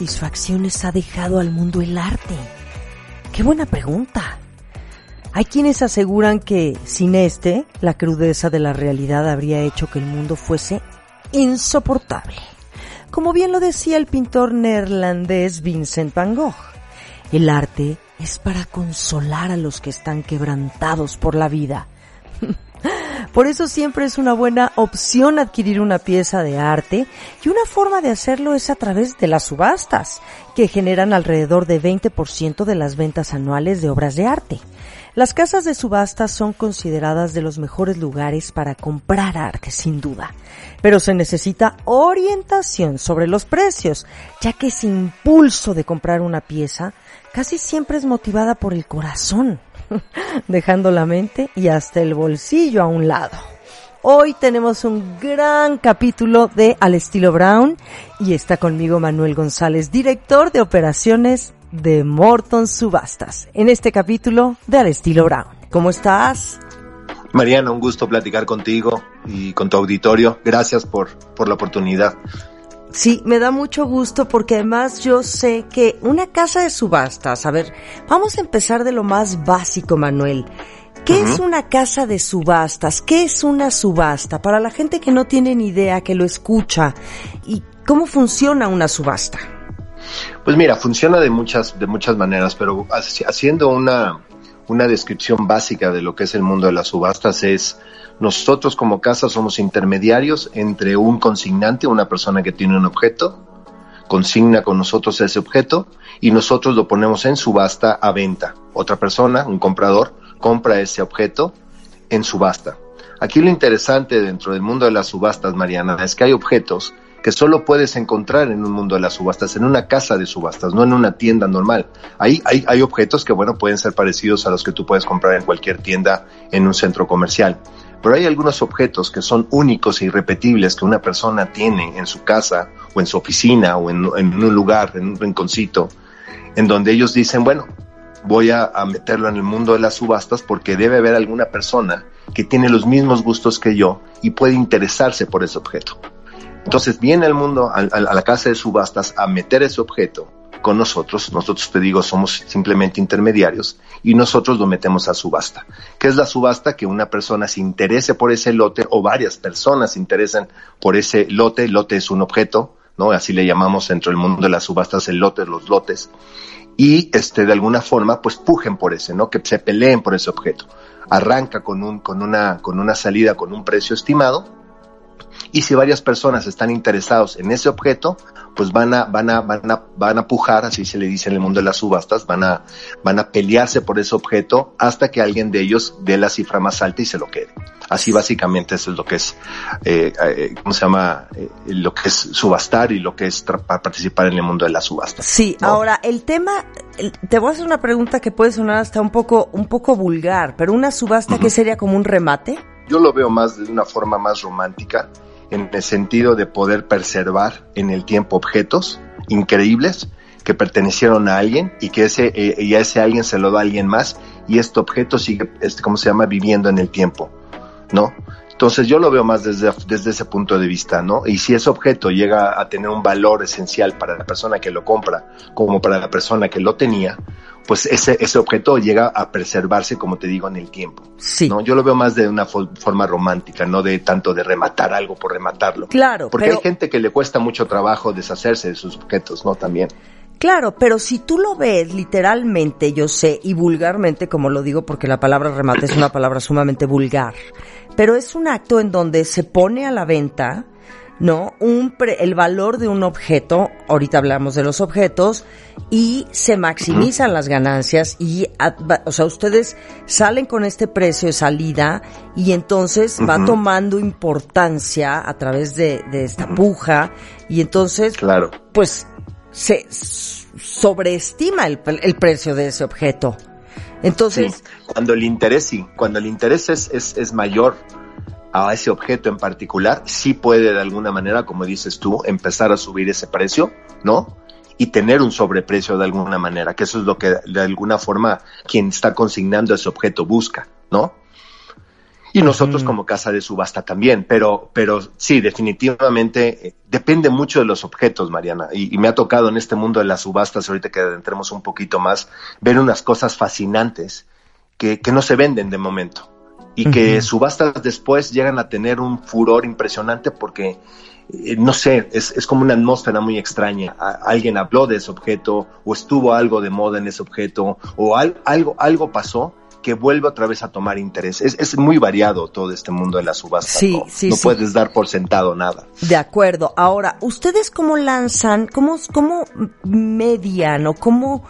Satisfacciones ha dejado al mundo el arte? Qué buena pregunta. Hay quienes aseguran que sin este, la crudeza de la realidad habría hecho que el mundo fuese insoportable. Como bien lo decía el pintor neerlandés Vincent van Gogh, el arte es para consolar a los que están quebrantados por la vida. Por eso siempre es una buena opción adquirir una pieza de arte y una forma de hacerlo es a través de las subastas, que generan alrededor de 20% de las ventas anuales de obras de arte. Las casas de subastas son consideradas de los mejores lugares para comprar arte, sin duda. Pero se necesita orientación sobre los precios, ya que ese impulso de comprar una pieza casi siempre es motivada por el corazón dejando la mente y hasta el bolsillo a un lado. Hoy tenemos un gran capítulo de Al estilo Brown y está conmigo Manuel González, director de operaciones de Morton Subastas, en este capítulo de Al estilo Brown. ¿Cómo estás? Mariana, un gusto platicar contigo y con tu auditorio. Gracias por, por la oportunidad. Sí, me da mucho gusto porque además yo sé que una casa de subastas, a ver, vamos a empezar de lo más básico, Manuel. ¿Qué es una casa de subastas? ¿Qué es una subasta? Para la gente que no tiene ni idea, que lo escucha, ¿y cómo funciona una subasta? Pues mira, funciona de muchas, de muchas maneras, pero haciendo una, una descripción básica de lo que es el mundo de las subastas es nosotros como casa somos intermediarios entre un consignante, una persona que tiene un objeto, consigna con nosotros ese objeto y nosotros lo ponemos en subasta a venta. Otra persona, un comprador, compra ese objeto en subasta. Aquí lo interesante dentro del mundo de las subastas, Mariana, es que hay objetos que solo puedes encontrar en un mundo de las subastas, en una casa de subastas, no en una tienda normal. Ahí hay, hay objetos que, bueno, pueden ser parecidos a los que tú puedes comprar en cualquier tienda en un centro comercial. Pero hay algunos objetos que son únicos e irrepetibles que una persona tiene en su casa o en su oficina o en, un lugar, en un rinconcito, en donde ellos dicen, bueno, voy a, meterlo en el mundo de las subastas porque debe haber alguna persona que tiene los mismos gustos que yo y puede interesarse por ese objeto. Entonces viene el mundo a, la casa de subastas a meter ese objeto con nosotros. Nosotros, te digo, somos simplemente intermediarios y nosotros lo metemos a subasta. ¿Qué es la subasta? Que una persona se interese por ese lote o varias personas se interesen por ese lote. lote es un objeto, ¿no? Así le llamamos dentro del mundo de las subastas el lote, los lotes. Y este, de alguna forma, pues pujen por ese, ¿no? Que se peleen por ese objeto. Arranca con un, con una, con una salida con un precio estimado Y si varias personas están interesados en ese objeto, pues van a, van a, van a, van a pujar, así se le dice en el mundo de las subastas, van a, van a pelearse por ese objeto hasta que alguien de ellos dé la cifra más alta y se lo quede. Así básicamente eso es lo que es, eh, eh, ¿cómo se llama? Eh, lo que es subastar y lo que es participar en el mundo de las subastas. Sí, ahora el tema, te voy a hacer una pregunta que puede sonar hasta un poco, un poco vulgar, pero una subasta que sería como un remate. Yo lo veo más de una forma más romántica en el sentido de poder preservar en el tiempo objetos increíbles que pertenecieron a alguien y que ese, eh, y a ese alguien se lo da a alguien más y este objeto sigue, este, ¿cómo se llama?, viviendo en el tiempo, ¿no? Entonces yo lo veo más desde, desde ese punto de vista, ¿no? Y si ese objeto llega a tener un valor esencial para la persona que lo compra, como para la persona que lo tenía, pues ese, ese objeto llega a preservarse, como te digo, en el tiempo. Sí. ¿no? Yo lo veo más de una forma romántica, no de tanto de rematar algo por rematarlo. Claro. Porque hay gente que le cuesta mucho trabajo deshacerse de sus objetos, ¿no? También. Claro, pero si tú lo ves literalmente, yo sé, y vulgarmente, como lo digo porque la palabra remate es una palabra sumamente vulgar, pero es un acto en donde se pone a la venta, ¿no? Un el valor de un objeto, ahorita hablamos de los objetos, y se maximizan las ganancias y, o sea, ustedes salen con este precio de salida y entonces va tomando importancia a través de, de esta puja y entonces, claro. pues se sobreestima el, el precio de ese objeto. Entonces, cuando el interés sí, cuando el interés es, es, es, mayor a ese objeto en particular, sí puede de alguna manera, como dices tú, empezar a subir ese precio, ¿no? Y tener un sobreprecio de alguna manera, que eso es lo que de alguna forma quien está consignando ese objeto busca, ¿no? Y nosotros como casa de subasta también, pero, pero sí, definitivamente eh, depende mucho de los objetos, Mariana. Y, me ha tocado en este mundo de las subastas, ahorita que entremos un poquito más, ver unas cosas fascinantes que, que no se venden de momento. Y que subastas después llegan a tener un furor impresionante porque, eh, no sé, es, es, como una atmósfera muy extraña. alguien habló de ese objeto o estuvo algo de moda en ese objeto o algo, algo pasó que vuelve otra vez a tomar interés. Es, es muy variado todo este mundo de la subasta. Sí, no, sí, no puedes dar por sentado nada. De acuerdo. Ahora, ¿ustedes cómo lanzan, cómo, cómo median o cómo,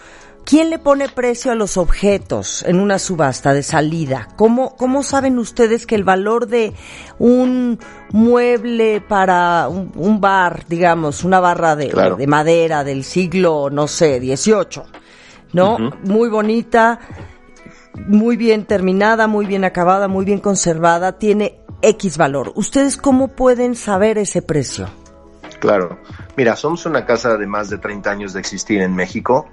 quién le pone precio a los objetos en una subasta de salida? ¿Cómo, cómo saben ustedes que el valor de un mueble para un, bar, digamos, una barra de, de, madera del siglo, no sé, 18, ¿no? Muy bonita muy bien terminada, muy bien acabada, muy bien conservada, tiene X valor. ¿Ustedes cómo pueden saber ese precio? Claro. Mira, somos una casa de más de 30 años de existir en México.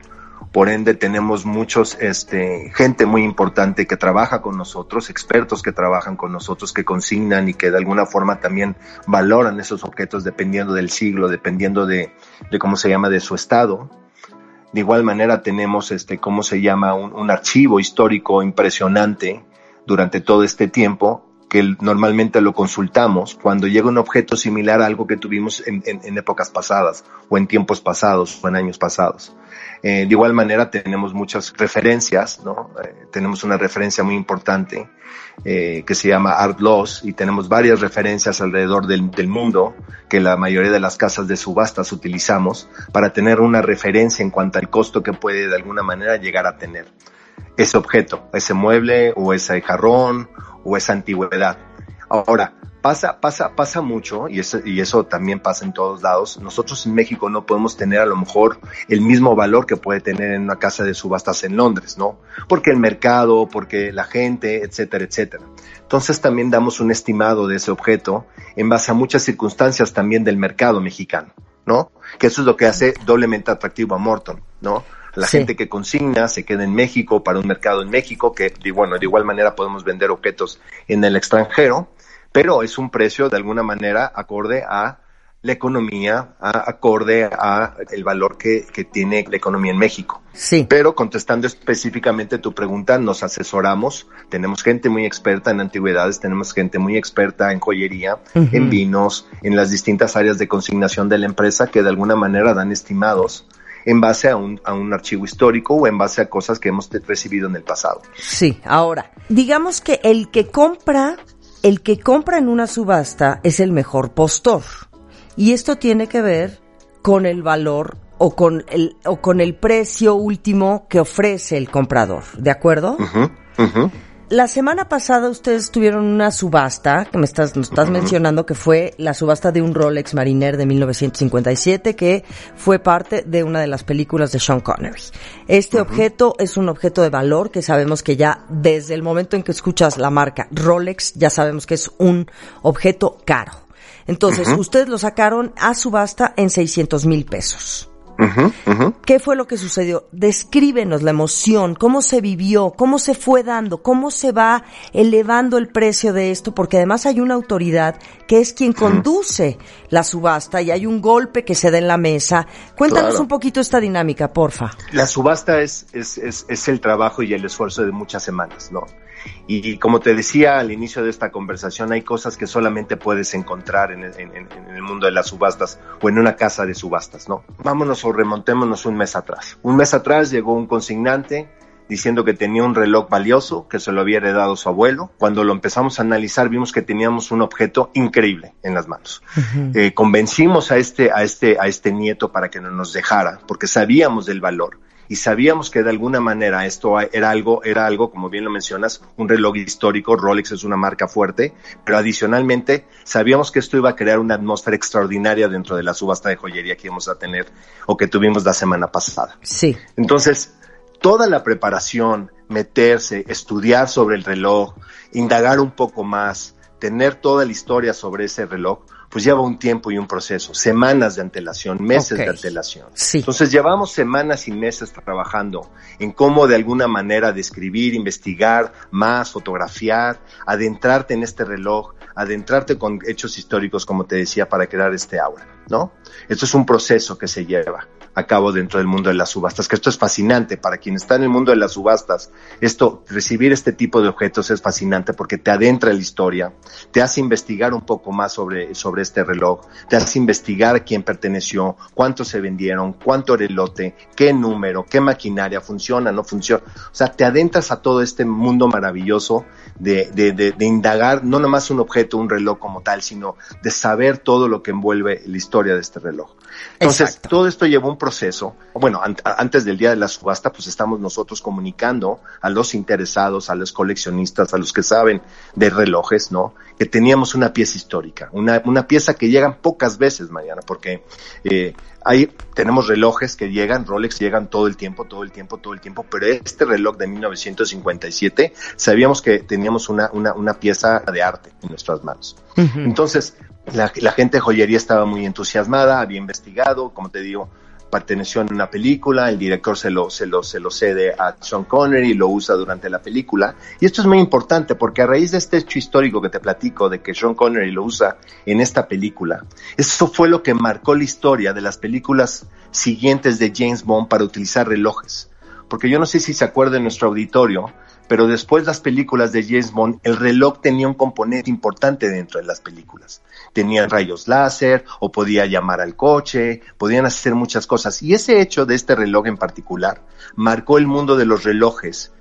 Por ende, tenemos muchos, este, gente muy importante que trabaja con nosotros, expertos que trabajan con nosotros, que consignan y que de alguna forma también valoran esos objetos dependiendo del siglo, dependiendo de, de cómo se llama, de su estado. De igual manera tenemos este, ¿cómo se llama? Un, archivo histórico impresionante durante todo este tiempo que normalmente lo consultamos cuando llega un objeto similar a algo que tuvimos en, épocas pasadas o en tiempos pasados o en años pasados. Eh, de igual manera tenemos muchas referencias, ¿no? Eh, tenemos una referencia muy importante eh, que se llama Art Loss y tenemos varias referencias alrededor del, del, mundo que la mayoría de las casas de subastas utilizamos para tener una referencia en cuanto al costo que puede de alguna manera llegar a tener ese objeto, ese mueble o ese jarrón o esa antigüedad. Ahora, pasa, pasa, pasa mucho, y eso, y eso también pasa en todos lados. Nosotros en México no podemos tener a lo mejor el mismo valor que puede tener en una casa de subastas en Londres, ¿no? Porque el mercado, porque la gente, etcétera, etcétera. Entonces también damos un estimado de ese objeto en base a muchas circunstancias también del mercado mexicano, ¿no? Que eso es lo que hace doblemente atractivo a Morton, ¿no? La gente que consigna se queda en México para un mercado en México, que bueno, de igual manera podemos vender objetos en el extranjero, pero es un precio de alguna manera acorde a la economía, a, acorde a el valor que, que, tiene la economía en México. Sí. Pero contestando específicamente tu pregunta, nos asesoramos, tenemos gente muy experta en antigüedades, tenemos gente muy experta en joyería, en vinos, en las distintas áreas de consignación de la empresa que de alguna manera dan estimados en base a un, a un archivo histórico o en base a cosas que hemos recibido en el pasado. Sí, ahora, digamos que el que compra el que compra en una subasta es el mejor postor. Y esto tiene que ver con el valor o con el, o con el precio último que ofrece el comprador. ¿De acuerdo? La semana pasada ustedes tuvieron una subasta, que me estás, nos estás mencionando que fue la subasta de un Rolex Mariner de 1957, que fue parte de una de las películas de Sean Connery. Este objeto es un objeto de valor que sabemos que ya desde el momento en que escuchas la marca Rolex, ya sabemos que es un objeto caro. Entonces, ustedes lo sacaron a subasta en 600 mil pesos. ¿Qué fue lo que sucedió? Descríbenos la emoción, cómo se vivió, cómo se fue dando, cómo se va elevando el precio de esto, porque además hay una autoridad que es quien conduce la subasta y hay un golpe que se da en la mesa. Cuéntanos un poquito esta dinámica, porfa. La subasta es, es, es, es el trabajo y el esfuerzo de muchas semanas, ¿no? Y como te decía al inicio de esta conversación, hay cosas que solamente puedes encontrar en, el mundo de las subastas o en una casa de subastas, ¿no? Vámonos o remontémonos un mes atrás. Un mes atrás llegó un consignante diciendo que tenía un reloj valioso que se lo había heredado su abuelo. Cuando lo empezamos a analizar vimos que teníamos un objeto increíble en las manos. Eh, convencimos a este, a este, a este nieto para que no nos dejara porque sabíamos del valor y sabíamos que de alguna manera esto era algo, era algo, como bien lo mencionas, un reloj histórico, Rolex es una marca fuerte, pero adicionalmente sabíamos que esto iba a crear una atmósfera extraordinaria dentro de la subasta de joyería que íbamos a tener o que tuvimos la semana pasada. Sí. Entonces, toda la preparación, meterse, estudiar sobre el reloj, indagar un poco más, tener toda la historia sobre ese reloj, pues lleva un tiempo y un proceso, semanas de antelación, meses de antelación. Entonces llevamos semanas y meses trabajando en cómo de alguna manera describir, investigar más, fotografiar, adentrarte en este reloj, adentrarte con hechos históricos, como te decía, para crear este aura, ¿no? Esto es un proceso que se lleva a cabo dentro del mundo de las subastas, que esto es fascinante para quien está en el mundo de las subastas. Esto, recibir este tipo de objetos es fascinante porque te adentra en la historia, te hace investigar un poco más sobre, sobre este reloj, te hace investigar quién perteneció, cuántos se vendieron, cuánto era el lote, qué número, qué maquinaria funciona, no funciona. O sea, te adentras a todo este mundo maravilloso de, de, de, de indagar no nomás un objeto, un reloj como tal, sino de saber todo lo que envuelve la historia de este reloj. Entonces, todo esto llevó un proceso. Bueno, antes del día de la subasta, pues estamos nosotros comunicando a los interesados, a los coleccionistas, a los que saben de relojes, ¿no? Que teníamos una pieza histórica, una, una pieza que llegan pocas veces, Mariana, porque eh, ahí tenemos relojes que llegan, Rolex llegan todo el tiempo, todo el tiempo, todo el tiempo, pero este reloj de 1957 sabíamos que teníamos una, una, una pieza de arte en nuestras manos. Entonces, la, gente de joyería estaba muy entusiasmada, había investigado, como te digo, perteneció en una película, el director se lo, se lo, se lo cede a Sean Connery y lo usa durante la película. Y esto es muy importante porque a raíz de este hecho histórico que te platico de que Sean Connery lo usa en esta película, eso fue lo que marcó la historia de las películas siguientes de James Bond para utilizar relojes. Porque yo no sé si se acuerda en nuestro auditorio, pero después las películas de James Bond, el reloj tenía un componente importante dentro de las películas. Tenían rayos láser o podía llamar al coche, podían hacer muchas cosas. Y ese hecho de este reloj en particular marcó el mundo de los relojes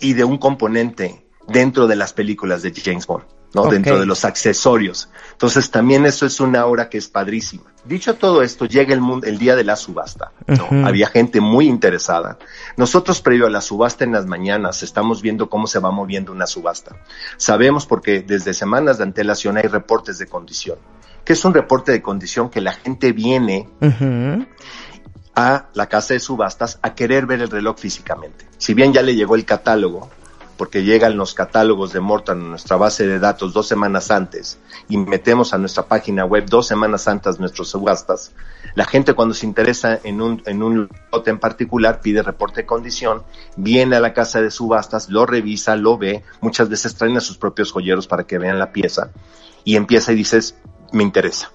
y de un componente dentro de las películas de James Bond. ¿No? Dentro de los accesorios. Entonces también eso es una obra que es padrísima. Dicho todo esto, llega el, mundo, el día de la subasta. ¿no? Había gente muy interesada. Nosotros, previo a la subasta en las mañanas, estamos viendo cómo se va moviendo una subasta. Sabemos porque desde semanas de antelación hay reportes de condición. ¿Qué es un reporte de condición? Que la gente viene a la casa de subastas a querer ver el reloj físicamente. Si bien ya le llegó el catálogo, porque llegan los catálogos de Morton a nuestra base de datos dos semanas antes y metemos a nuestra página web dos semanas antes nuestros subastas, la gente cuando se interesa en un, en un lote en particular pide reporte de condición, viene a la casa de subastas, lo revisa, lo ve, muchas veces traen a sus propios joyeros para que vean la pieza y empieza y dices, me interesa.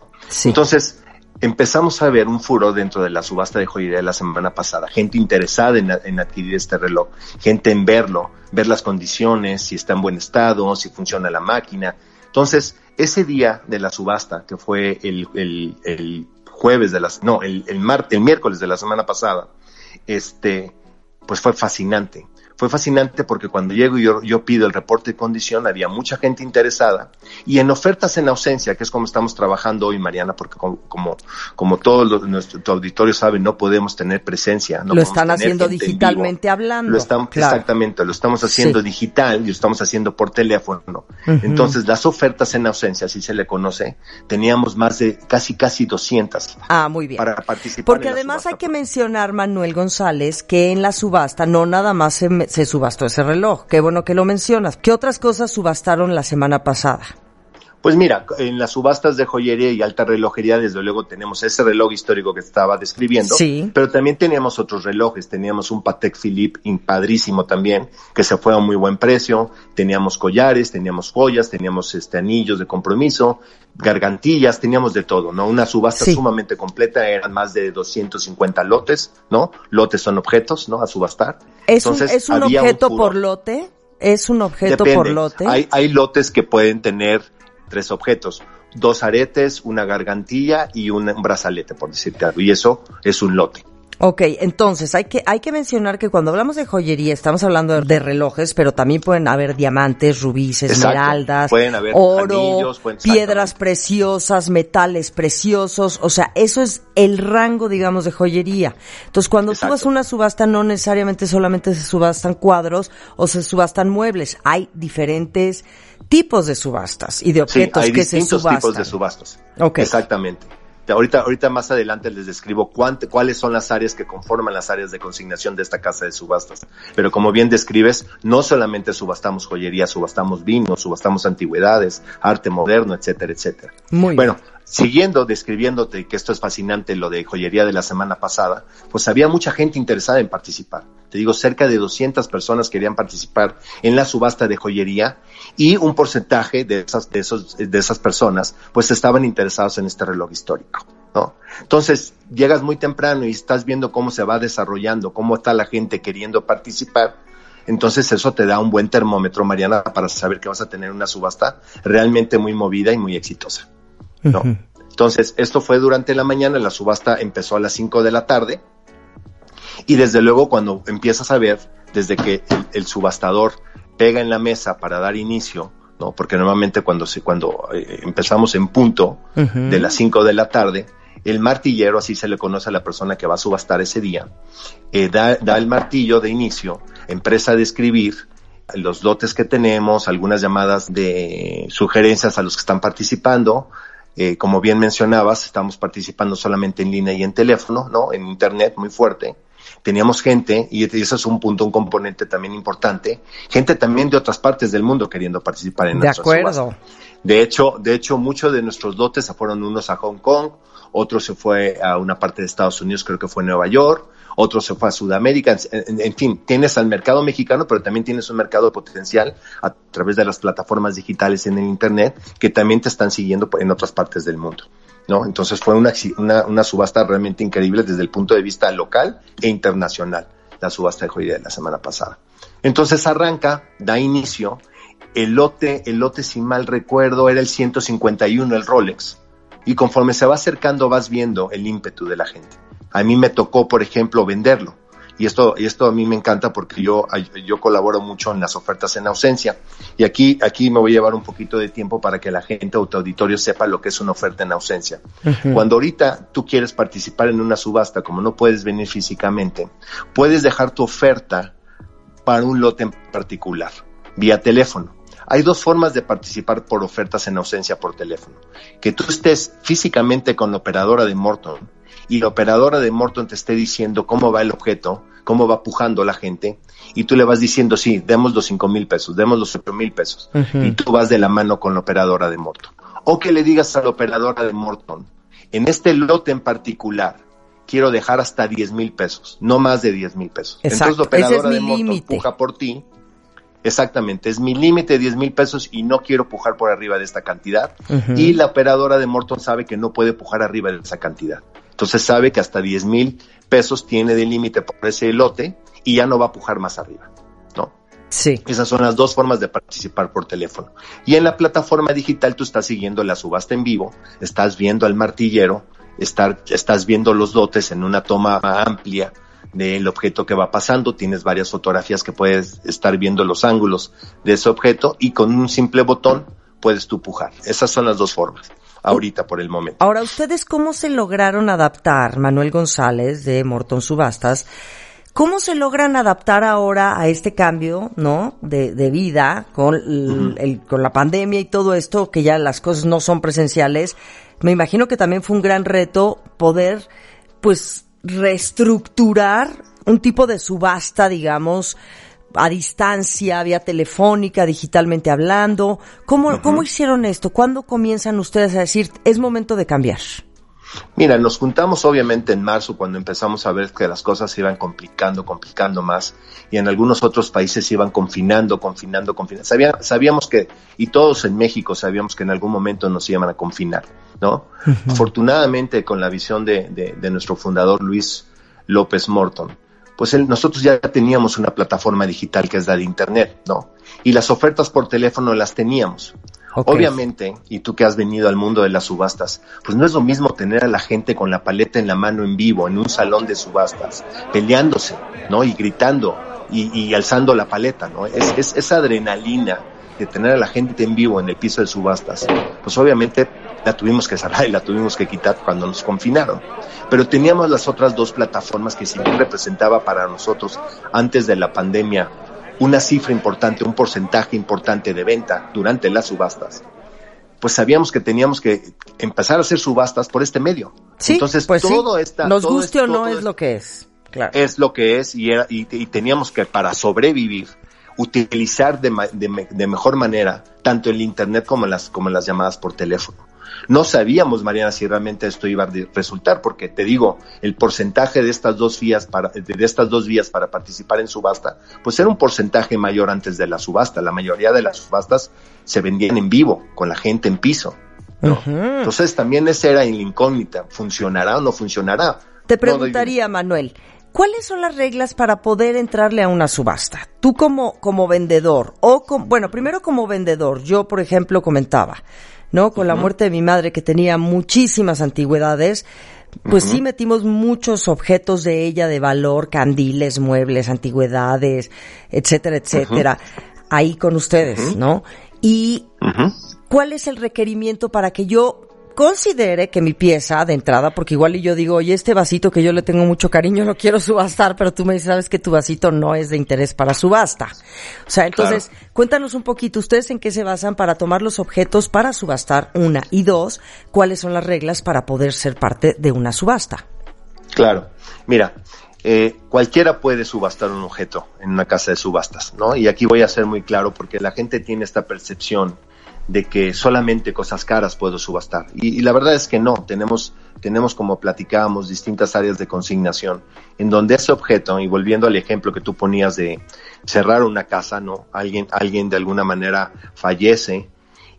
Entonces, empezamos a ver un furo dentro de la subasta de joyería de la semana pasada, gente interesada en, adquirir este reloj, gente en verlo, ver las condiciones, si está en buen estado, si funciona la máquina. Entonces, ese día de la subasta, que fue el, el, jueves de las, no, el, el, el miércoles de la semana pasada, este, pues fue fascinante, fue fascinante porque cuando llego y yo, yo, pido el reporte de condición, había mucha gente interesada y en ofertas en ausencia, que es como estamos trabajando hoy, Mariana, porque como, como, como todo nuestro auditorio sabe, no podemos tener presencia. No lo están haciendo digitalmente hablando. Lo estamos, Exactamente, lo estamos haciendo digital y lo estamos haciendo por teléfono. Entonces, las ofertas en ausencia, así se le conoce, teníamos más de casi, casi 200. Ah, muy bien. Para participar. Porque además hay que mencionar, Manuel González, que en la subasta no nada más se se subastó ese reloj. Qué bueno que lo mencionas. ¿Qué otras cosas subastaron la semana pasada? Pues mira, en las subastas de joyería y alta relojería, desde luego tenemos ese reloj histórico que estaba describiendo, sí. pero también teníamos otros relojes, teníamos un Patek Philippe padrísimo también, que se fue a un muy buen precio, teníamos collares, teníamos joyas, teníamos este anillos de compromiso, gargantillas, teníamos de todo, ¿no? Una subasta sumamente completa, eran más de 250 lotes, ¿no? Lotes son objetos, ¿no? A subastar. ¿Es Entonces, un, ¿es un objeto por lote? ¿Es un objeto por lote? Hay, hay lotes que pueden tener tres objetos, dos aretes, una gargantilla y un, brazalete, por decirte algo. Y eso es un lote. Ok, entonces hay que, hay que mencionar que cuando hablamos de joyería estamos hablando de relojes, pero también pueden haber diamantes, rubíes, esmeraldas, oro, piedras preciosas, metales preciosos, o sea, eso es el rango, digamos, de joyería. Entonces, cuando tú vas a una subasta, no necesariamente solamente se subastan cuadros o se subastan muebles, hay diferentes tipos de subastas y de objetos que se subastan. tipos de subastas. Okay. Exactamente. Ahorita, ahorita más adelante les describo cuáles son las áreas que conforman las áreas de consignación de esta casa de subastas. Pero como bien describes, no solamente subastamos joyería, subastamos vinos, subastamos antigüedades, arte moderno, etcétera, etcétera. Muy bueno, siguiendo describiéndote que esto es fascinante, lo de joyería de la semana pasada, pues había mucha gente interesada en participar. Te digo, cerca de 200 personas querían participar en la subasta de joyería y un porcentaje de esas, de esos, de esas personas, pues estaban interesados en este reloj histórico. ¿No? Entonces, llegas muy temprano y estás viendo cómo se va desarrollando, cómo está la gente queriendo participar. Entonces, eso te da un buen termómetro, Mariana, para saber que vas a tener una subasta realmente muy movida y muy exitosa. ¿no? Entonces, esto fue durante la mañana, la subasta empezó a las 5 de la tarde y desde luego cuando empiezas a ver, desde que el, subastador pega en la mesa para dar inicio, ¿no? Porque normalmente cuando, se, cuando eh, empezamos en punto de las 5 de la tarde, el martillero, así se le conoce a la persona que va a subastar ese día, eh, da, da el martillo de inicio, empresa de escribir los lotes que tenemos, algunas llamadas de sugerencias a los que están participando, eh, como bien mencionabas, estamos participando solamente en línea y en teléfono, ¿no? En internet muy fuerte. Teníamos gente, y ese es un punto, un componente también importante, gente también de otras partes del mundo queriendo participar en De acuerdo. De hecho, de hecho, muchos de nuestros lotes se fueron unos a Hong Kong, otros se fue a una parte de Estados Unidos, creo que fue Nueva York, otro se fue a Sudamérica, en, fin, tienes al mercado mexicano, pero también tienes un mercado potencial a través de las plataformas digitales en el Internet que también te están siguiendo en otras partes del mundo. ¿No? Entonces fue una, una, subasta realmente increíble desde el punto de vista local e internacional, la subasta de joyería de la semana pasada. Entonces arranca, da inicio, el lote, el lote si mal recuerdo era el 151, el Rolex, y conforme se va acercando vas viendo el ímpetu de la gente. A mí me tocó, por ejemplo, venderlo. Y esto, y esto a mí me encanta porque yo, yo colaboro mucho en las ofertas en ausencia. Y aquí, aquí me voy a llevar un poquito de tiempo para que la gente o tu auditorio sepa lo que es una oferta en ausencia. Cuando ahorita tú quieres participar en una subasta, como no puedes venir físicamente, puedes dejar tu oferta para un lote en particular, vía teléfono. Hay dos formas de participar por ofertas en ausencia por teléfono. Que tú estés físicamente con la operadora de Morton y la operadora de Morton te esté diciendo cómo va el objeto, cómo va pujando la gente, y tú le vas diciendo, sí, demos los cinco mil pesos, demos los ocho mil pesos, y tú vas de la mano con la operadora de Morton. O que le digas a la operadora de Morton, en este lote en particular, quiero dejar hasta diez mil pesos, no más de diez mil pesos. Entonces la operadora de Morton puja por ti. Exactamente, es mi límite de 10 mil pesos y no quiero pujar por arriba de esta cantidad. Y la operadora de Morton sabe que no puede pujar arriba de esa cantidad. Entonces sabe que hasta 10 mil pesos tiene de límite por ese lote y ya no va a pujar más arriba, ¿no? Sí. Esas son las dos formas de participar por teléfono. Y en la plataforma digital tú estás siguiendo la subasta en vivo, estás viendo al martillero, estás viendo los lotes en una toma amplia del objeto que va pasando, tienes varias fotografías que puedes estar viendo los ángulos de ese objeto y con un simple botón puedes tú pujar. Esas son las dos formas ahorita por el momento. Ahora, ¿ustedes cómo se lograron adaptar, Manuel González de Morton Subastas? ¿Cómo se logran adaptar ahora a este cambio, no, de, de vida con, el, con la pandemia y todo esto, que ya las cosas no son presenciales? Me imagino que también fue un gran reto poder, pues, reestructurar un tipo de subasta, digamos, a distancia, vía telefónica, digitalmente hablando. ¿Cómo, ¿Cómo hicieron esto? ¿Cuándo comienzan ustedes a decir, es momento de cambiar? Mira, nos juntamos obviamente en marzo cuando empezamos a ver que las cosas se iban complicando, complicando más y en algunos otros países se iban confinando, confinando, confinando. sabíamos que, y todos en México sabíamos que en algún momento nos iban a confinar, ¿no? Afortunadamente con la visión de, de, nuestro fundador Luis López Morton, pues nosotros ya teníamos una plataforma digital que es la de Internet, ¿no? Y las ofertas por teléfono las teníamos. Obviamente, y tú que has venido al mundo de las subastas, pues no es lo mismo tener a la gente con la paleta en la mano en vivo, en un salón de subastas, peleándose, ¿no? Y gritando y, alzando la paleta, ¿no? Es, es, esa adrenalina de tener a la gente en vivo en el piso de subastas, pues obviamente la tuvimos que cerrar y la tuvimos que quitar cuando nos confinaron. Pero teníamos las otras dos plataformas que si bien representaba para nosotros antes de la pandemia una cifra importante, un porcentaje importante de venta durante las subastas, pues sabíamos que teníamos que empezar a hacer subastas por este medio. Sí, Entonces, pues todo sí. esta, nos guste o no es lo que es. Claro. Es lo que es y, era, y, teníamos que para sobrevivir utilizar de, de, de, mejor manera tanto el internet como las como las llamadas por teléfono. No sabíamos, Mariana, si realmente esto iba a resultar, porque te digo, el porcentaje de estas dos vías para, de estas dos vías para participar en subasta, pues era un porcentaje mayor antes de la subasta. La mayoría de las subastas se vendían en vivo, con la gente en piso. Entonces también esa era la incógnita, ¿funcionará o no funcionará? Te preguntaría, Manuel, ¿Cuáles son las reglas para poder entrarle a una subasta? Tú como, como vendedor, o bueno, primero como vendedor, yo por ejemplo comentaba, ¿no? Con la muerte de mi madre que tenía muchísimas antigüedades, pues sí metimos muchos objetos de ella de valor, candiles, muebles, antigüedades, etcétera, etcétera, ahí con ustedes, ¿no? Y ¿cuál es el requerimiento para que yo considere que mi pieza de entrada, porque igual y yo digo, oye, este vasito que yo le tengo mucho cariño lo quiero subastar, pero tú me dices, sabes que tu vasito no es de interés para subasta. O sea, entonces, cuéntanos un poquito, ¿ustedes en qué se basan para tomar los objetos para subastar? Una. Y dos, ¿cuáles son las reglas para poder ser parte de una subasta? Claro. Mira, eh, cualquiera puede subastar un objeto en una casa de subastas, ¿no? Y aquí voy a ser muy claro porque la gente tiene esta percepción de que solamente cosas caras puedo subastar. Y, la verdad es que no, tenemos, tenemos como platicábamos distintas áreas de consignación en donde ese objeto, y volviendo al ejemplo que tú ponías de cerrar una casa, ¿no? Alguien, alguien de alguna manera fallece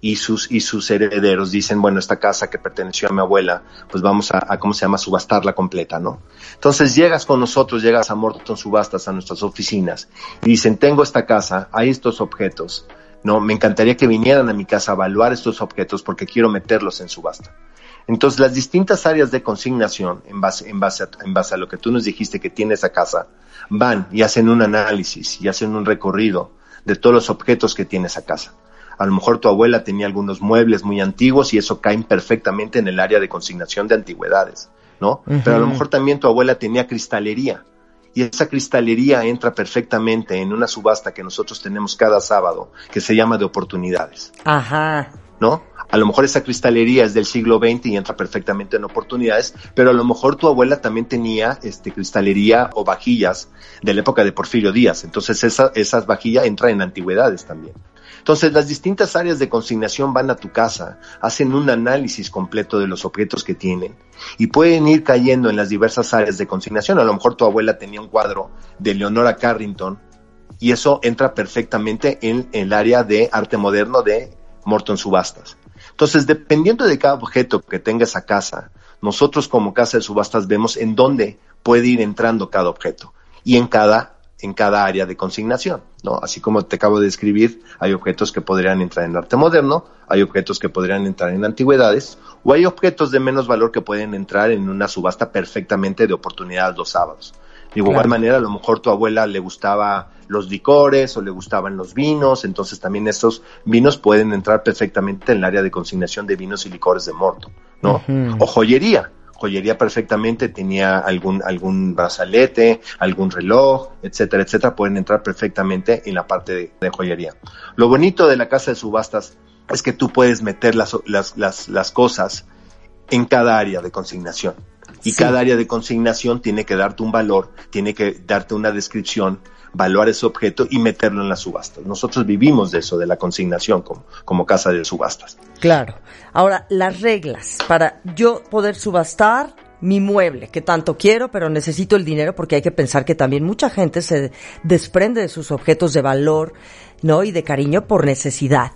y sus, y sus herederos dicen, bueno, esta casa que perteneció a mi abuela, pues vamos a, a, ¿cómo se llama?, subastarla completa, ¿no? Entonces llegas con nosotros, llegas a Morton Subastas, a nuestras oficinas, y dicen, tengo esta casa, hay estos objetos, no, me encantaría que vinieran a mi casa a evaluar estos objetos porque quiero meterlos en subasta. Entonces, las distintas áreas de consignación, en base, en base, a, en base a lo que tú nos dijiste que tiene esa casa, van y hacen un análisis y hacen un recorrido de todos los objetos que tiene esa casa. A lo mejor tu abuela tenía algunos muebles muy antiguos y eso cae perfectamente en el área de consignación de antigüedades, ¿no? Pero a lo mejor también tu abuela tenía cristalería y esa cristalería entra perfectamente en una subasta que nosotros tenemos cada sábado, que se llama de oportunidades. Ajá. ¿No? A lo mejor esa cristalería es del siglo XX y entra perfectamente en oportunidades, pero a lo mejor tu abuela también tenía este, cristalería o vajillas de la época de Porfirio Díaz. Entonces esa, esas vajillas entran en antigüedades también. Entonces, las distintas áreas de consignación van a tu casa, hacen un análisis completo de los objetos que tienen y pueden ir cayendo en las diversas áreas de consignación. A lo mejor tu abuela tenía un cuadro de Leonora Carrington y eso entra perfectamente en, el área de arte moderno de Morton Subastas. Entonces, dependiendo de cada objeto que tenga esa casa, nosotros como casa de subastas vemos en dónde puede ir entrando cada objeto y en cada en cada área de consignación, ¿no? Así como te acabo de describir, hay objetos que podrían entrar en arte moderno, hay objetos que podrían entrar en antigüedades, o hay objetos de menos valor que pueden entrar en una subasta perfectamente de oportunidades los sábados. De igual manera, a lo mejor tu abuela le gustaba los licores o le gustaban los vinos, entonces también estos vinos pueden entrar perfectamente en el área de consignación de vinos y licores de morto, ¿no? O joyería. Joyería perfectamente tenía algún, algún brazalete, algún reloj, etcétera, etcétera, pueden entrar perfectamente en la parte de, de joyería. Lo bonito de la casa de subastas es que tú puedes meter las, las, las, las cosas en cada área de consignación. Y Sí. cada área de consignación tiene que darte un valor, tiene que darte una descripción, valuar ese objeto y meterlo en las subastas. Nosotros vivimos de eso, de la consignación como, como casa de subastas. Claro. Ahora, las reglas para yo poder subastar mi mueble, que tanto quiero, pero necesito el dinero porque hay que pensar que también mucha gente se desprende de sus objetos de valor, ¿no? Y de cariño por necesidad.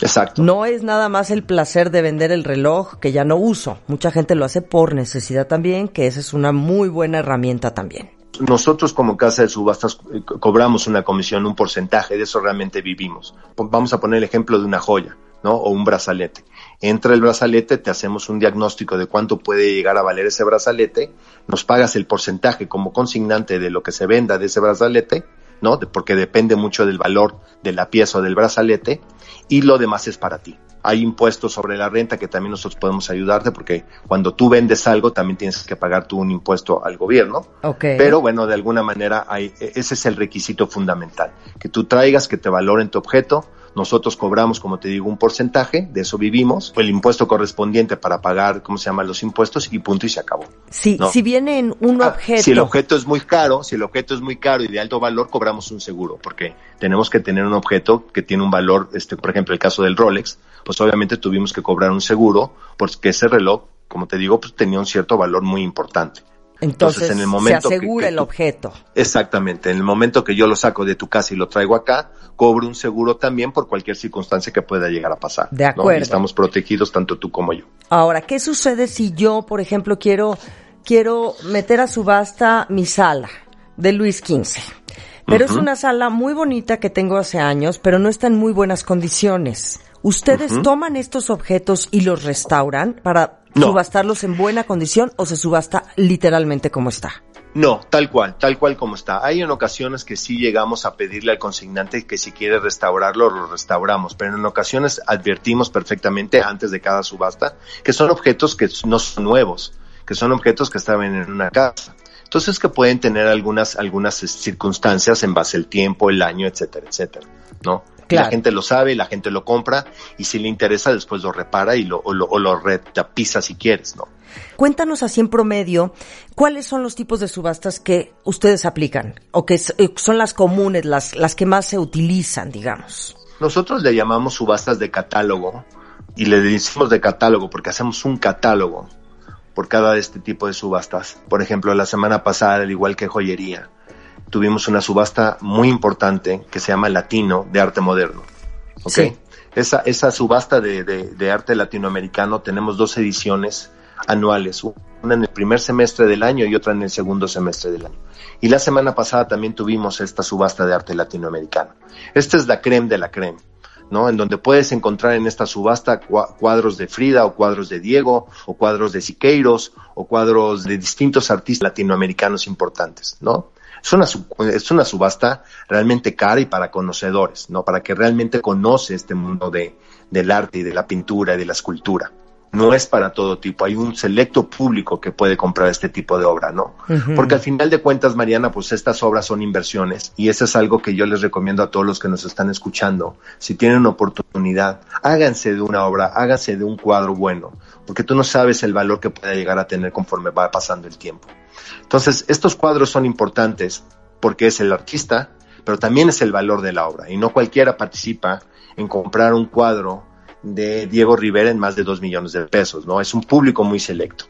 Exacto. No es nada más el placer de vender el reloj que ya no uso. Mucha gente lo hace por necesidad también, que esa es una muy buena herramienta también. Nosotros como casa de subastas eh, co- cobramos una comisión, un porcentaje, de eso realmente vivimos. Vamos a poner el ejemplo de una joya, ¿no? O un brazalete. Entra el brazalete, te hacemos un diagnóstico de cuánto puede llegar a valer ese brazalete, nos pagas el porcentaje como consignante de lo que se venda de ese brazalete, ¿no? Porque depende mucho del valor de la pieza o del brazalete, y lo demás es para ti. Hay impuestos sobre la renta que también nosotros podemos ayudarte porque cuando tú vendes algo también tienes que pagar tú un impuesto al gobierno. Ok. Pero bueno, de alguna manera hay, e- ese es el requisito fundamental. Que tú traigas, que te valoren tu objeto. Nosotros cobramos, como te digo, un porcentaje, de eso vivimos, el impuesto correspondiente para pagar, ¿cómo se llaman los impuestos? Y punto y se acabó. Si, no. si viene en un Ah, objeto. Si el objeto es muy caro, si el objeto es muy caro y de alto valor, cobramos un seguro, porque tenemos que tener un objeto que tiene un valor, este, por ejemplo, el caso del Rolex, pues obviamente tuvimos que cobrar un seguro, porque ese reloj, como te digo, pues tenía un cierto valor muy importante. Entonces, en el momento se asegura que el tú- objeto. Exactamente, en el momento que yo lo saco de tu casa y lo traigo acá, cobro un seguro también por cualquier circunstancia que pueda llegar a pasar. De ¿no? acuerdo. Y estamos protegidos tanto tú como yo. Ahora, ¿qué sucede si yo, por ejemplo, quiero, quiero meter a subasta mi sala de Luis XV? Pero es una sala muy bonita que tengo hace años, pero no está en muy buenas condiciones. ¿Ustedes toman estos objetos y los restauran para No. subastarlos en buena condición o se subasta literalmente como está? No, tal cual, tal cual como está. Hay en ocasiones que sí llegamos a pedirle al consignante que si quiere restaurarlo, lo restauramos, pero en ocasiones advertimos perfectamente antes de cada subasta que son objetos que no son nuevos, que son objetos que estaban en una casa. Entonces que pueden tener algunas, algunas eh, circunstancias en base al tiempo, el año, etcétera, etcétera, ¿no? Claro. La gente lo sabe, la gente lo compra y si le interesa después lo repara y lo, o lo, o lo retapiza si quieres, ¿no? Cuéntanos así en promedio, ¿cuáles son los tipos de subastas que ustedes aplican? O que eh, son las comunes, las, las que más se utilizan, digamos. Nosotros le llamamos subastas de catálogo y le decimos de catálogo porque hacemos un catálogo por cada de este tipo de subastas. Por ejemplo, la semana pasada, al igual que joyería, tuvimos una subasta muy importante que se llama Latino de arte moderno. ¿ok? Sí. Esa, esa subasta de, de- de arte latinoamericano tenemos dos ediciones anuales, una en el primer semestre del año y otra en el segundo semestre del año. Y la semana pasada también tuvimos esta subasta de arte latinoamericano. Esta es la creme de la creme. ¿no? En donde puedes encontrar en esta subasta cua- cuadros de Frida o cuadros de Diego o cuadros de Siqueiros o cuadros de distintos artistas latinoamericanos importantes, ¿no? Es una, es una subasta realmente cara y para conocedores, ¿no? Para que realmente conoce este mundo de, del arte y de la pintura y de la escultura. No es para todo tipo, hay un selecto público que puede comprar este tipo de obra, ¿no? Porque al final de cuentas, Mariana, pues estas obras son inversiones y eso es algo que yo les recomiendo a todos los que nos están escuchando. Si tienen oportunidad, háganse de una obra, háganse de un cuadro bueno, porque tú no sabes el valor que puede llegar a tener conforme va pasando el tiempo. Entonces, estos cuadros son importantes porque es el artista, pero también es el valor de la obra y no cualquiera participa en comprar un cuadro de Diego Rivera en más de dos millones de pesos, ¿no? Es un público muy selecto.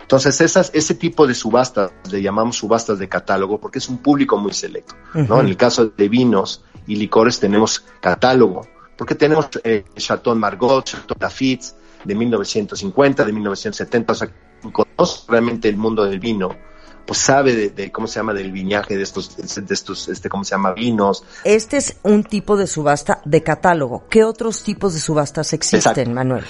Entonces, esas, ese tipo de subastas, le llamamos subastas de catálogo porque es un público muy selecto, ¿no? En el caso de vinos y licores tenemos catálogo, porque tenemos eh, Chateau Margaux, Chateau Lafite de 1950, de 1970, o sea, conoce realmente el mundo del vino, pues sabe de, de cómo se llama del viñaje de estos, de estos, este, cómo se llama vinos, Este es un tipo de subasta de catálogo. ¿Qué otros tipos de subastas existen, Exacto. Manuel?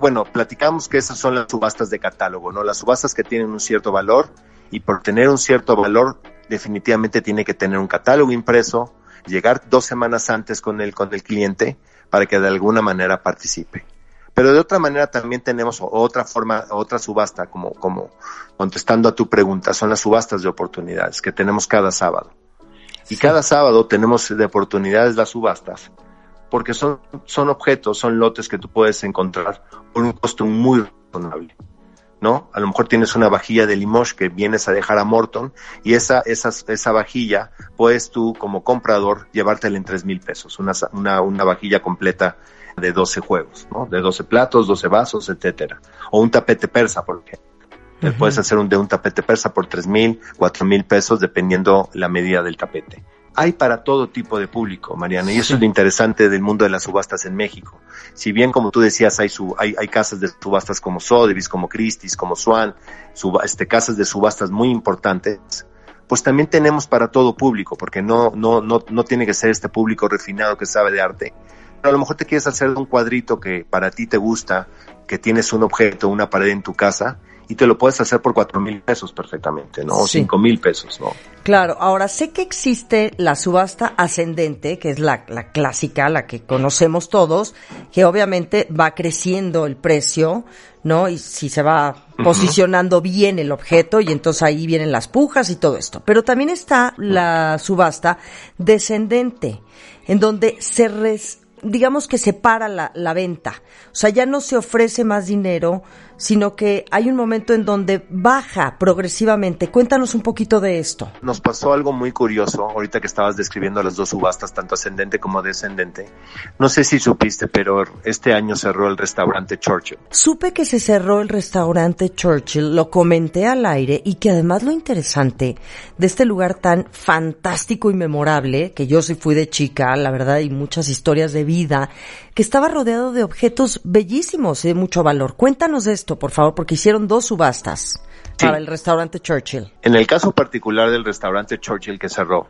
bueno, platicamos que esas son las subastas de catálogo, ¿no? Las subastas que tienen un cierto valor y por tener un cierto valor definitivamente tiene que tener un catálogo impreso, llegar dos semanas antes con el, con el cliente para que de alguna manera participe. Pero de otra manera también tenemos otra forma, otra subasta, como, como contestando a tu pregunta, son las subastas de oportunidades que tenemos cada sábado. Y cada sábado tenemos de oportunidades las subastas, porque son, son objetos, son lotes que tú puedes encontrar por un costo muy razonable. ¿no? A lo mejor tienes una vajilla de Limoges que vienes a dejar a Morton y esa, esa, esa vajilla puedes tú como comprador llevártela en tres mil pesos, una, una, una vajilla completa de 12 juegos, ¿no? De 12 platos, 12 vasos, etcétera. O un tapete persa, por ejemplo. Puedes hacer un de un tapete persa por tres mil, cuatro mil pesos, dependiendo la medida del tapete hay para todo tipo de público, Mariana, y eso es lo interesante del mundo de las subastas en México. Si bien, como tú decías, hay, su, hay, hay casas de subastas como Sotheby's, como Christie's, como Swan, este, casas de subastas muy importantes, pues también tenemos para todo público, porque no, no, no, no tiene que ser este público refinado que sabe de arte. Pero a lo mejor te quieres hacer un cuadrito que para ti te gusta, que tienes un objeto, una pared en tu casa, y te lo puedes hacer por cuatro mil pesos perfectamente, ¿no? O cinco mil pesos, ¿no? Claro, ahora sé que existe la subasta ascendente, que es la, la clásica, la que conocemos todos, que obviamente va creciendo el precio, ¿no? Y si se va posicionando bien el objeto y entonces ahí vienen las pujas y todo esto. Pero también está la subasta descendente, en donde se res, digamos que se para la, la venta. O sea, ya no se ofrece más dinero, sino que hay un momento en donde baja progresivamente. Cuéntanos un poquito de esto. Nos pasó algo muy curioso ahorita que estabas describiendo las dos subastas, tanto ascendente como descendente. No sé si supiste, pero este año cerró el restaurante Churchill. Supe que se cerró el restaurante Churchill, lo comenté al aire y que además lo interesante de este lugar tan fantástico y memorable, que yo sí fui de chica, la verdad, y muchas historias de vida, que estaba rodeado de objetos bellísimos y de mucho valor. Cuéntanos de esto, por favor, porque hicieron dos subastas para el restaurante Churchill. En el caso particular del restaurante Churchill que cerró,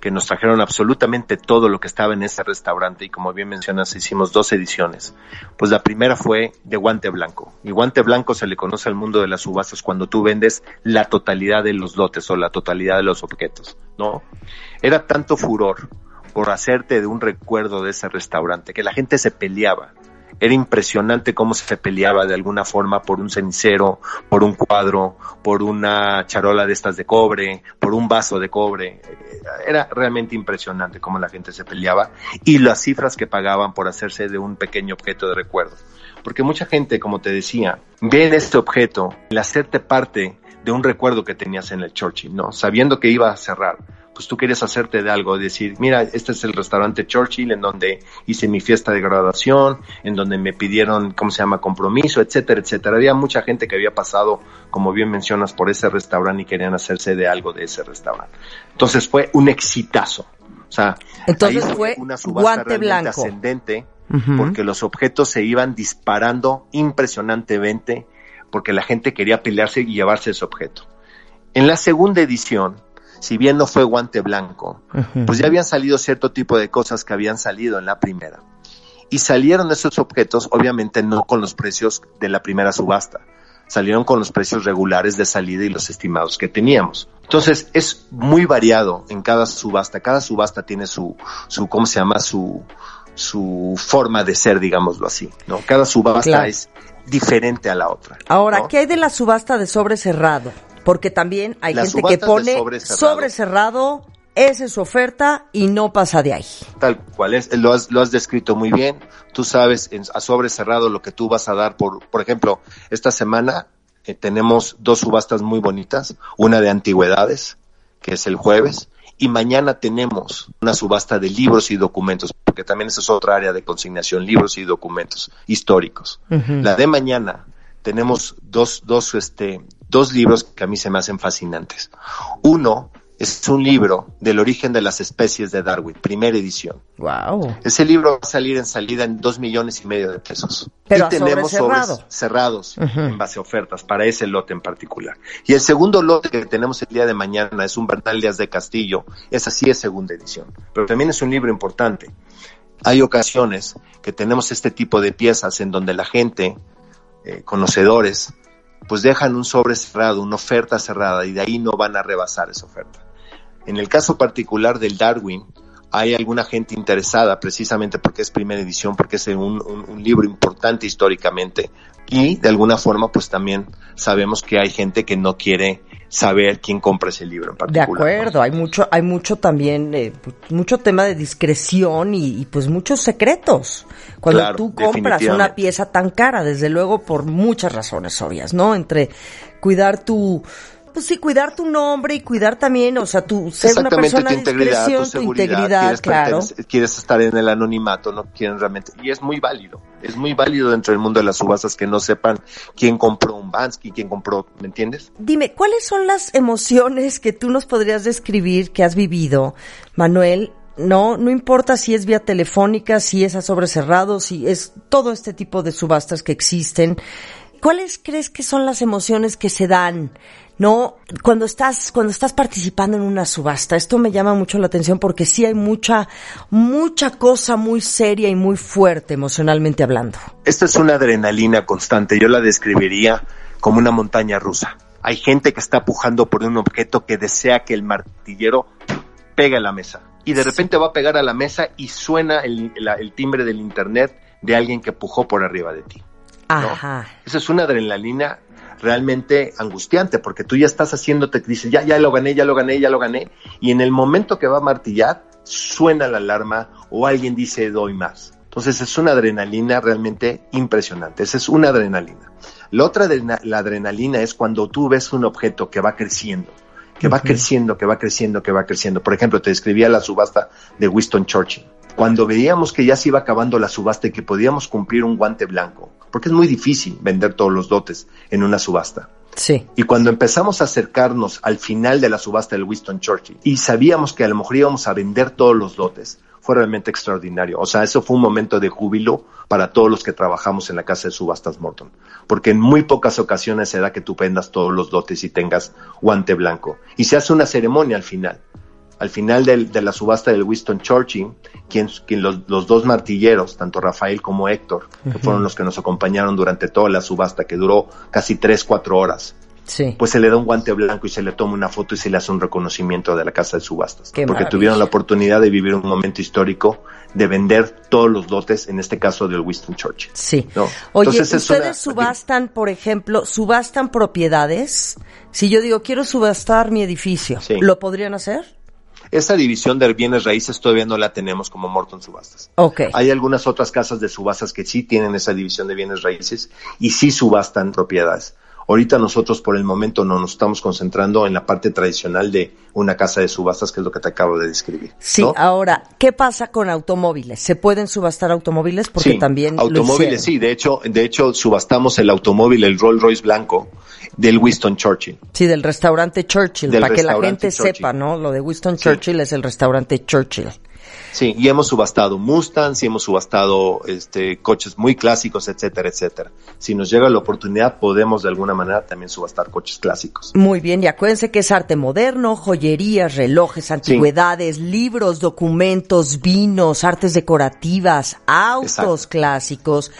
que nos trajeron absolutamente todo lo que estaba en ese restaurante y como bien mencionas hicimos dos ediciones. Pues la primera fue de guante blanco. Y guante blanco se le conoce al mundo de las subastas cuando tú vendes la totalidad de los lotes o la totalidad de los objetos, ¿no? Era tanto furor por hacerte de un recuerdo de ese restaurante, que la gente se peleaba. Era impresionante cómo se peleaba de alguna forma por un cenicero, por un cuadro, por una charola de estas de cobre, por un vaso de cobre. Era realmente impresionante cómo la gente se peleaba y las cifras que pagaban por hacerse de un pequeño objeto de recuerdo. Porque mucha gente, como te decía, ve en este objeto el hacerte parte de un recuerdo que tenías en el Churchill, ¿no? Sabiendo que iba a cerrar pues tú querías hacerte de algo, decir, mira, este es el restaurante Churchill en donde hice mi fiesta de graduación, en donde me pidieron, ¿cómo se llama?, compromiso, etcétera, etcétera. Había mucha gente que había pasado, como bien mencionas, por ese restaurante y querían hacerse de algo de ese restaurante. Entonces fue un exitazo. O sea, Entonces fue una subasta guante blanco. ascendente porque los objetos se iban disparando impresionantemente porque la gente quería pelearse y llevarse ese objeto. En la segunda edición, si bien no fue guante blanco, pues ya habían salido cierto tipo de cosas que habían salido en la primera. Y salieron esos objetos, obviamente no con los precios de la primera subasta, salieron con los precios regulares de salida y los estimados que teníamos. Entonces es muy variado en cada subasta, cada subasta tiene su, su ¿cómo se llama? Su, su forma de ser, digámoslo así, ¿no? Cada subasta es diferente a la otra. Ahora, ¿qué hay de la subasta de sobre cerrado? Porque también hay gente que pone sobre cerrado. esa es su oferta y no pasa de ahí. Tal cual es, lo has, lo has descrito muy bien. Tú sabes a sobre cerrado lo que tú vas a dar por, por ejemplo, esta semana eh, tenemos dos subastas muy bonitas, una de antigüedades, que es el jueves, y mañana tenemos una subasta de libros y documentos, porque también esa es otra área de consignación, libros y documentos históricos. La de mañana tenemos dos, dos, este, dos libros que a mí se me hacen fascinantes. Uno es un libro del origen de las especies de Darwin, primera edición. Wow. Ese libro va a salir en salida en dos millones y medio de pesos. Pero y tenemos sobres cerrados en base a ofertas para ese lote en particular. Y el segundo lote que tenemos el día de mañana es un Bernal Díaz de Castillo. Esa sí es segunda edición. Pero también es un libro importante. Hay ocasiones que tenemos este tipo de piezas en donde la gente, eh, conocedores, pues dejan un sobre cerrado, una oferta cerrada y de ahí no van a rebasar esa oferta. En el caso particular del Darwin, hay alguna gente interesada precisamente porque es primera edición, porque es un, un, libro importante históricamente y de alguna forma pues también sabemos que hay gente que no quiere saber quién compra ese libro en particular. De acuerdo, hay mucho, hay mucho también, eh, mucho tema de discreción y, pues muchos secretos. Cuando tú compras una pieza tan cara, desde luego por muchas razones obvias, ¿no? Entre cuidar tu, pues sí, cuidar tu nombre y cuidar también, o sea, tu ser una persona tu integridad, tu, seguridad, tu integridad, quieres claro. Quieres estar en el anonimato, no quieren realmente, y es muy válido, es muy válido dentro del mundo de las subastas que no sepan quién compró un Bansky, quién compró, ¿me entiendes? Dime, ¿cuáles son las emociones que tú nos podrías describir que has vivido, Manuel, no, no importa si es vía telefónica, si es a sobre cerrado, si es todo este tipo de subastas que existen. ¿Cuáles crees que son las emociones que se dan? No, cuando estás, cuando estás participando en una subasta, esto me llama mucho la atención porque sí hay mucha, mucha cosa muy seria y muy fuerte emocionalmente hablando. Esta es una adrenalina constante. Yo la describiría como una montaña rusa. Hay gente que está pujando por un objeto que desea que el martillero pegue a la mesa. Y de repente va a pegar a la mesa y suena el, el timbre del internet de alguien que pujó por arriba de ti. Ajá. Esa es una adrenalina realmente angustiante porque tú ya estás haciéndote, dices, ya, ya lo gané, ya lo gané, ya lo gané. Y en el momento que va a martillar, suena la alarma o alguien dice, doy más. Entonces es una adrenalina realmente impresionante. Esa es una adrenalina. La otra, la adrenalina es cuando tú ves un objeto que va creciendo, que va creciendo, que va creciendo, que va creciendo. Por ejemplo, te describía la subasta de Winston Churchill cuando veíamos que ya se iba acabando la subasta y que podíamos cumplir un guante blanco, porque es muy difícil vender todos los dotes en una subasta. Sí. Y cuando empezamos a acercarnos al final de la subasta del Winston Churchill y sabíamos que a lo mejor íbamos a vender todos los dotes, fue realmente extraordinario. O sea, eso fue un momento de júbilo para todos los que trabajamos en la casa de subastas Morton, porque en muy pocas ocasiones se da que tú vendas todos los dotes y tengas guante blanco. Y se hace una ceremonia al final al final de la subasta del Winston Churchill, quien, los, dos martilleros, tanto Rafael como Héctor, que fueron los que nos acompañaron durante toda la subasta, que duró casi tres, cuatro horas, pues se le da un guante blanco y se le toma una foto y se le hace un reconocimiento de la casa de subastas. porque tuvieron la oportunidad de vivir un momento histórico de vender todos los lotes, en este caso del Winston Churchill. Sí. Oye, ¿ustedes subastan, por ejemplo, subastan propiedades? Si yo digo, quiero subastar mi edificio, ¿lo podrían hacer? Esa división de bienes raíces todavía no la tenemos como Morton Subastas. Okay. Hay algunas otras casas de subastas que sí tienen esa división de bienes raíces y sí subastan propiedades. Ahorita nosotros por el momento no nos estamos concentrando en la parte tradicional de una casa de subastas, que es lo que te acabo de describir. Sí, ahora, ¿qué pasa con automóviles? ¿Se pueden subastar automóviles? Porque también automóviles, sí. De hecho, de hecho, subastamos el automóvil, el Rolls Royce blanco, del Winston Churchill. Sí, del restaurante Churchill, para que la gente sepa, ¿no? Lo de Winston Churchill es el restaurante Churchill. Sí, y hemos subastado Mustangs y hemos subastado este, coches muy clásicos, etcétera, etcétera. Si nos llega la oportunidad, podemos de alguna manera también subastar coches clásicos. Muy bien, y acuérdense que es arte moderno, joyerías, relojes, antigüedades, libros, documentos, vinos, artes decorativas, autos clásicos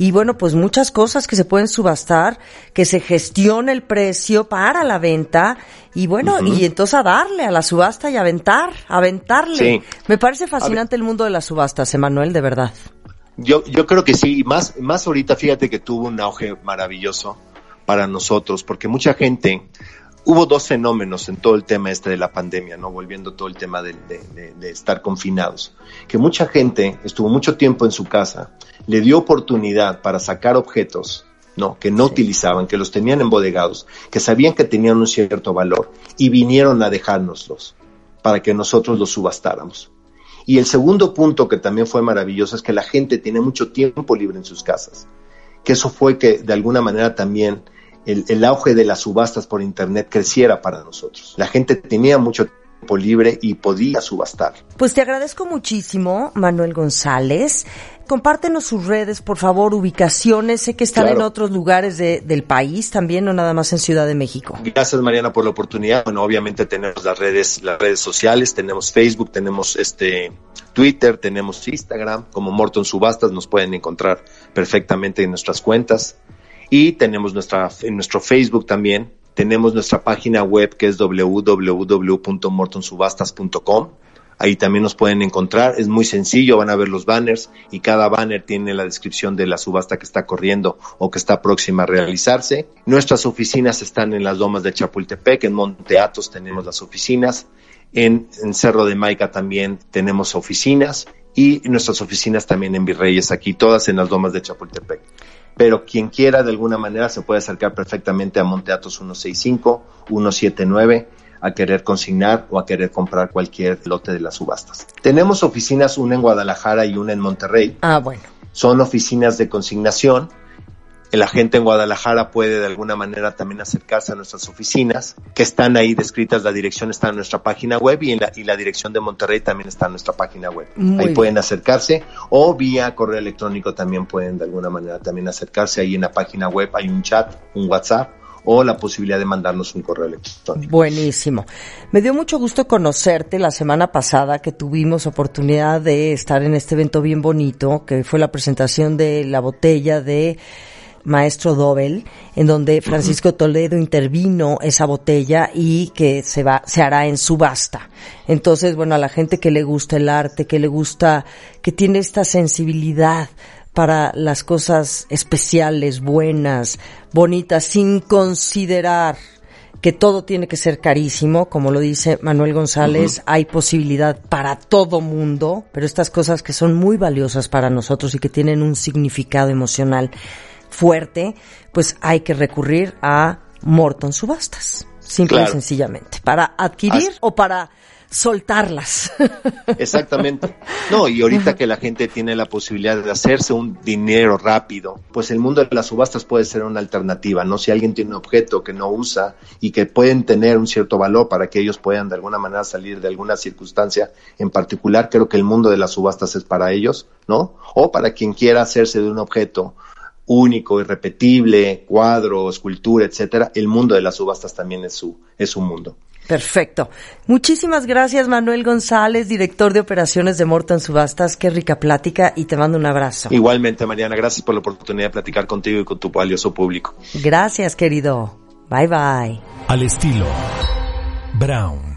y bueno, pues muchas cosas que se pueden subastar, que se gestione el precio para la venta y bueno, y entonces a darle a la subasta y aventar, aventarle. Me parece fascinante el mundo de las subastas, Emanuel, de verdad. Yo, yo creo que sí, más, más ahorita fíjate que tuvo un auge maravilloso para nosotros, porque mucha gente, hubo dos fenómenos en todo el tema este de la pandemia, ¿no? Volviendo todo el tema de, de, estar confinados. Que mucha gente estuvo mucho tiempo en su casa, le dio oportunidad para sacar objetos, ¿no? Que no utilizaban, que los tenían embodegados, que sabían que tenían un cierto valor y vinieron a dejárnoslos para que nosotros los subastáramos. Y el segundo punto que también fue maravilloso es que la gente tiene mucho tiempo libre en sus casas. Que eso fue que de alguna manera también el, auge de las subastas por internet creciera para nosotros. La gente tenía mucho tiempo libre y podía subastar. Pues te agradezco muchísimo, Manuel González. Compártenos sus redes, por favor, ubicaciones. Sé que están en otros lugares del país también, no nada más en Ciudad de México. Gracias, Mariana, por la oportunidad. Bueno, obviamente tenemos las redes, las redes sociales, tenemos Facebook, tenemos este Twitter, tenemos Instagram, como Morton Subastas, nos pueden encontrar perfectamente en nuestras cuentas. Y tenemos nuestra, en nuestro Facebook también, Tenemos nuestra página web que es www.mortonsubastas.com. Ahí también nos pueden encontrar. Es muy sencillo, van a ver los banners y cada banner tiene la descripción de la subasta que está corriendo o que está próxima a realizarse. Nuestras oficinas están en las lomas de Chapultepec, en Monteatos tenemos las oficinas. En, en Cerro de Maica también tenemos oficinas y nuestras oficinas también en Virreyes, aquí todas en las lomas de Chapultepec. Pero quien quiera de alguna manera se puede acercar perfectamente a Monteatos 165, 179 a querer consignar o a querer comprar cualquier lote de las subastas. Tenemos oficinas, una en Guadalajara y una en Monterrey. Ah, bueno. Son oficinas de consignación la gente en Guadalajara puede de alguna manera también acercarse a nuestras oficinas, que están ahí descritas, la dirección está en nuestra página web y, en la, y la dirección de Monterrey también está en nuestra página web. Muy ahí bien. pueden acercarse o vía correo electrónico también pueden de alguna manera también acercarse. Ahí en la página web hay un chat, un WhatsApp o la posibilidad de mandarnos un correo electrónico. Buenísimo. Me dio mucho gusto conocerte la semana pasada que tuvimos oportunidad de estar en este evento bien bonito, que fue la presentación de la botella de Maestro Dobel, en donde Francisco Toledo intervino esa botella y que se va, se hará en subasta. Entonces, bueno, a la gente que le gusta el arte, que le gusta, que tiene esta sensibilidad para las cosas especiales, buenas, bonitas, sin considerar que todo tiene que ser carísimo, como lo dice Manuel González, hay posibilidad para todo mundo, pero estas cosas que son muy valiosas para nosotros y que tienen un significado emocional fuerte, pues hay que recurrir a Morton Subastas, simple Claro. y sencillamente, para adquirir As- o para soltarlas. Exactamente. No, y ahorita que la gente tiene la posibilidad de hacerse un dinero rápido, pues el mundo de las subastas puede ser una alternativa, ¿no? Si alguien tiene un objeto que no usa y que pueden tener un cierto valor para que ellos puedan de alguna manera salir de alguna circunstancia en particular, creo que el mundo de las subastas es para ellos, ¿no? O para quien quiera hacerse de un objeto único, irrepetible, cuadro, escultura, etcétera, el mundo de las subastas también es su, es su mundo. Perfecto. Muchísimas gracias, Manuel González, director de operaciones de Morton Subastas. Qué rica plática y te mando un abrazo. Igualmente, Mariana, gracias por la oportunidad de platicar contigo y con tu valioso público. Gracias, querido. Bye bye. Al estilo Brown.